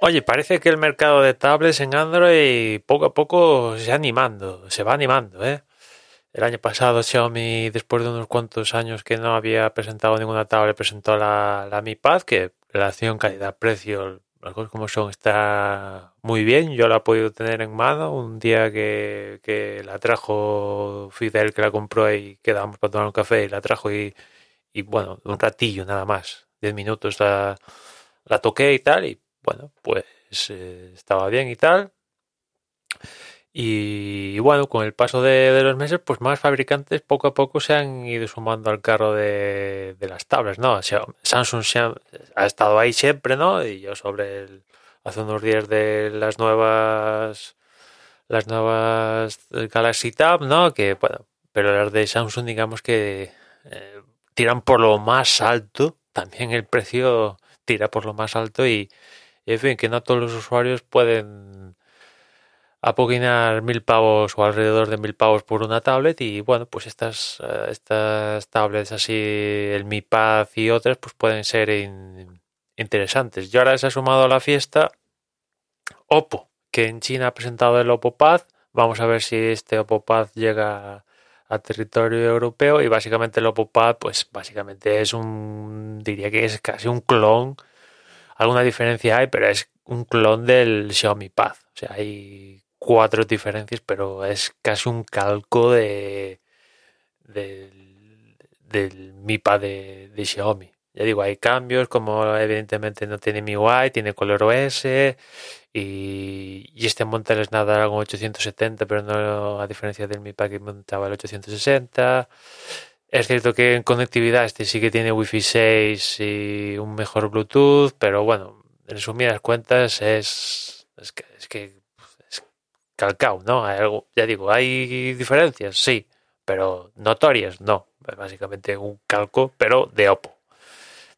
Oye, parece que el mercado de tablets en Android poco a poco se animando, se va animando, ¿eh? El año pasado Xiaomi, después de unos cuantos años que no había presentado ninguna tablet, presentó la, la Mi Pad, que relación calidad-precio, las cosas como son, está muy bien. Yo la he podido tener en mano un día que, que la trajo Fidel, que la compró y quedamos para tomar un café y la trajo y, y bueno, un ratillo nada más, 10 minutos la, la toqué y tal y bueno, pues eh, estaba bien y tal. Y, bueno, con el paso de, los meses, pues más fabricantes poco a poco se han ido sumando al carro de, las tablets, ¿no? Samsung se ha, ha estado ahí siempre, ¿no? Y yo sobre el, hace unos días de las nuevas las nuevas Galaxy Tab, ¿no? Que bueno, pero las de Samsung digamos que eh, tiran por lo más alto, también el precio tira por lo más alto y, y, en fin, que no todos los usuarios pueden apoquinar mil pavos o alrededor de mil pavos por una tablet y bueno, pues estas, eh, estas tablets así, el Mi Pad y otras, pues pueden ser in- interesantes. Y ahora se ha sumado a la fiesta Oppo, que en China ha presentado el Oppo Pad. Vamos a ver si este Oppo Pad llega a territorio europeo y básicamente el Oppo Pad, pues básicamente es un, diría que es casi un clon. Alguna diferencia hay, pero es un clon del Xiaomi Pad. O sea, hay cuatro diferencias, pero es casi un calco de del, del Mi Pad de, de Xiaomi. Ya digo, hay cambios, como evidentemente no tiene MIUI, tiene color OS y, y este monta el Snapdragon 870, pero no a diferencia del Mi Pad que montaba el 860. Es cierto que en conectividad este sí que tiene Wi-Fi 6 y un mejor Bluetooth, pero bueno, en resumidas cuentas es, es que, es que es calcao, ¿no? Hay algo, ya digo, hay diferencias, sí, pero notorias, no. Básicamente un calco, pero de Oppo.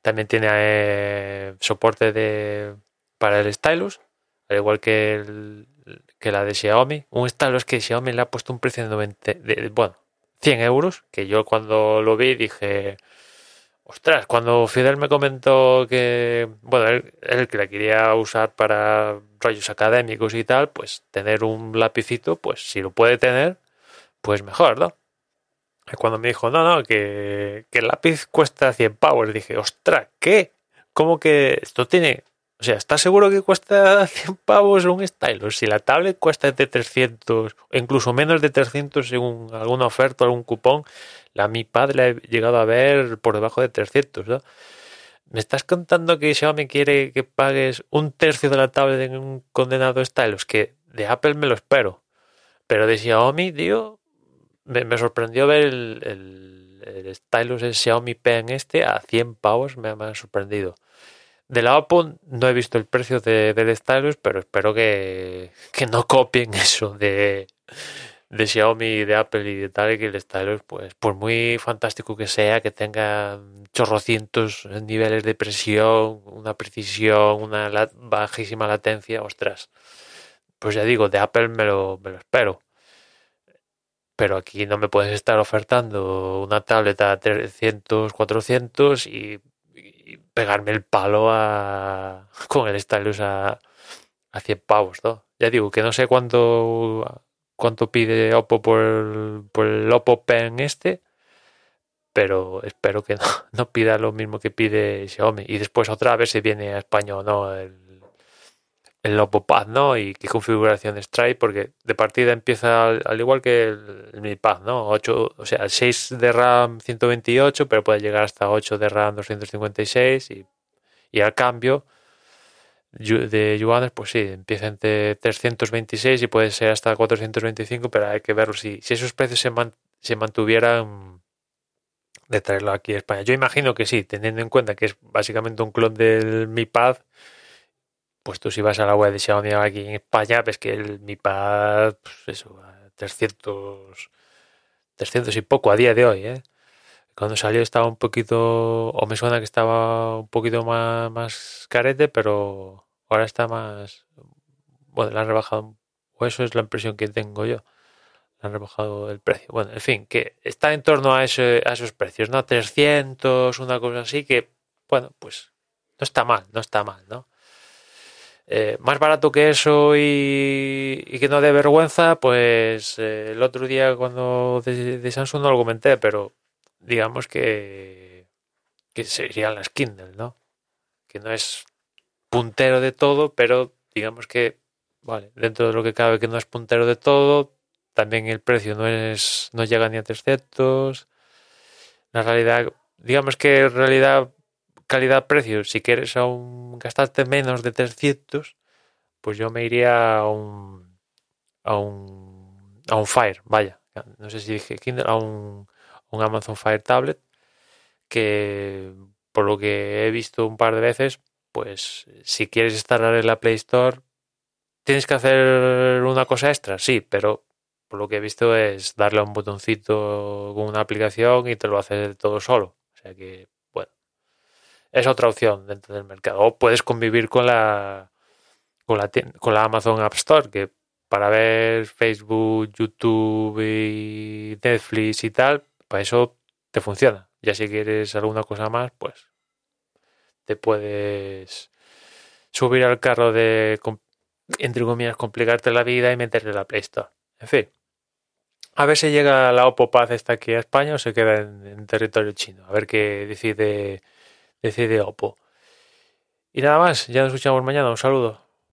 También tiene eh, soporte de, para el stylus, al igual que, el, que la de Xiaomi. Un stylus que Xiaomi le ha puesto un precio de 90, de, de- bueno, 100 euros, que yo cuando lo vi dije, ostras, cuando Fidel me comentó que, bueno, él, él que la quería usar para rollos académicos y tal, pues tener un lapicito, pues si lo puede tener, pues mejor, ¿no? Y cuando me dijo, no, no, que, que el lápiz cuesta 100 pavos, dije, ostras, ¿qué? ¿Cómo que esto tiene? O sea, ¿estás seguro que cuesta 100 pavos un stylus? Si la tablet cuesta de 300, o incluso menos de 300 según alguna oferta o algún cupón, la Mi Pad la he llegado a ver por debajo de 300, ¿no? ¿Me estás contando que Xiaomi quiere que pagues un tercio de la tablet en un condenado stylus? Que de Apple me lo espero. Pero de Xiaomi, tío, me, sorprendió ver el, el, el stylus el Xiaomi Pen este a 100 pavos, me, me ha sorprendido. De la Oppo no he visto el precio de, del stylus, pero espero que, que no copien eso de, de Xiaomi de Apple y de tal, que el stylus, pues, por muy fantástico que sea, que tenga chorrocientos niveles de presión, una precisión, una bajísima latencia, ostras. Pues ya digo, de Apple me lo, me lo espero. Pero aquí no me puedes estar ofertando una tablet a 300, 400 y, pegarme el palo a, con el stylus a, a 100 pavos. Ya digo que no sé cuánto, cuánto pide Oppo por el, por el Oppo Pen este, pero espero que no, no pida lo mismo que pide Xiaomi. Y después otra vez si viene a España o no el, el Oppo Pad, ¿no? Y qué configuraciones trae, porque de partida empieza al, al igual que el, el Mi ¿no? 8, o sea, 6 de RAM 128, pero puede llegar hasta 8 de RAM 256 y, y al cambio de yuanes, pues sí, empieza entre 326 y puede ser hasta 425, pero hay que verlo si, si esos precios se, man- se mantuvieran de traerlo aquí a España. Yo imagino que sí, teniendo en cuenta que es básicamente un clon del Mi Pad, pues tú si vas a la web de Xiaomi aquí en España, ves que el Mi Pad, pues eso, a 300, 300 y poco a día de hoy, ¿eh? Cuando salió estaba un poquito, o me suena que estaba un poquito más, más carete, pero ahora está más, bueno, le han rebajado, o eso es la impresión que tengo yo, le han rebajado el precio. Bueno, en fin, que está en torno a, ese, a esos precios, ¿no? 300, una cosa así, que, bueno, pues no está mal, no está mal, ¿no? Eh, más barato que eso y, que no dé vergüenza, pues eh, el otro día cuando de, de Samsung no lo comenté, pero digamos que, que serían las Kindle, ¿no? Que no es puntero de todo, pero digamos que, vale, dentro de lo que cabe que no es puntero de todo, también el precio no es no llega ni a 300. La realidad, digamos que en realidad calidad-precio, si quieres aún gastarte menos de 300, pues yo me iría a un a un a un Fire, vaya, no sé si dije Kindle, a un, un Amazon Fire Tablet que por lo que he visto un par de veces, pues si quieres instalar en la Play Store tienes que hacer una cosa extra, sí, pero por lo que he visto es darle a un botoncito con una aplicación y te lo hace todo solo. O sea que, es otra opción dentro del mercado. O puedes convivir con la con la, con la Amazon App Store, que para ver Facebook, YouTube y Netflix y tal, para eso te funciona. Ya si quieres alguna cosa más, pues te puedes subir al carro de, entre comillas, complicarte la vida y meterle la Play Store. En fin. A ver si llega la Oppo Paz esta aquí a España o se queda en territorio chino. A ver qué decide, decide Oppo. Y nada más, ya nos escuchamos mañana. Un saludo.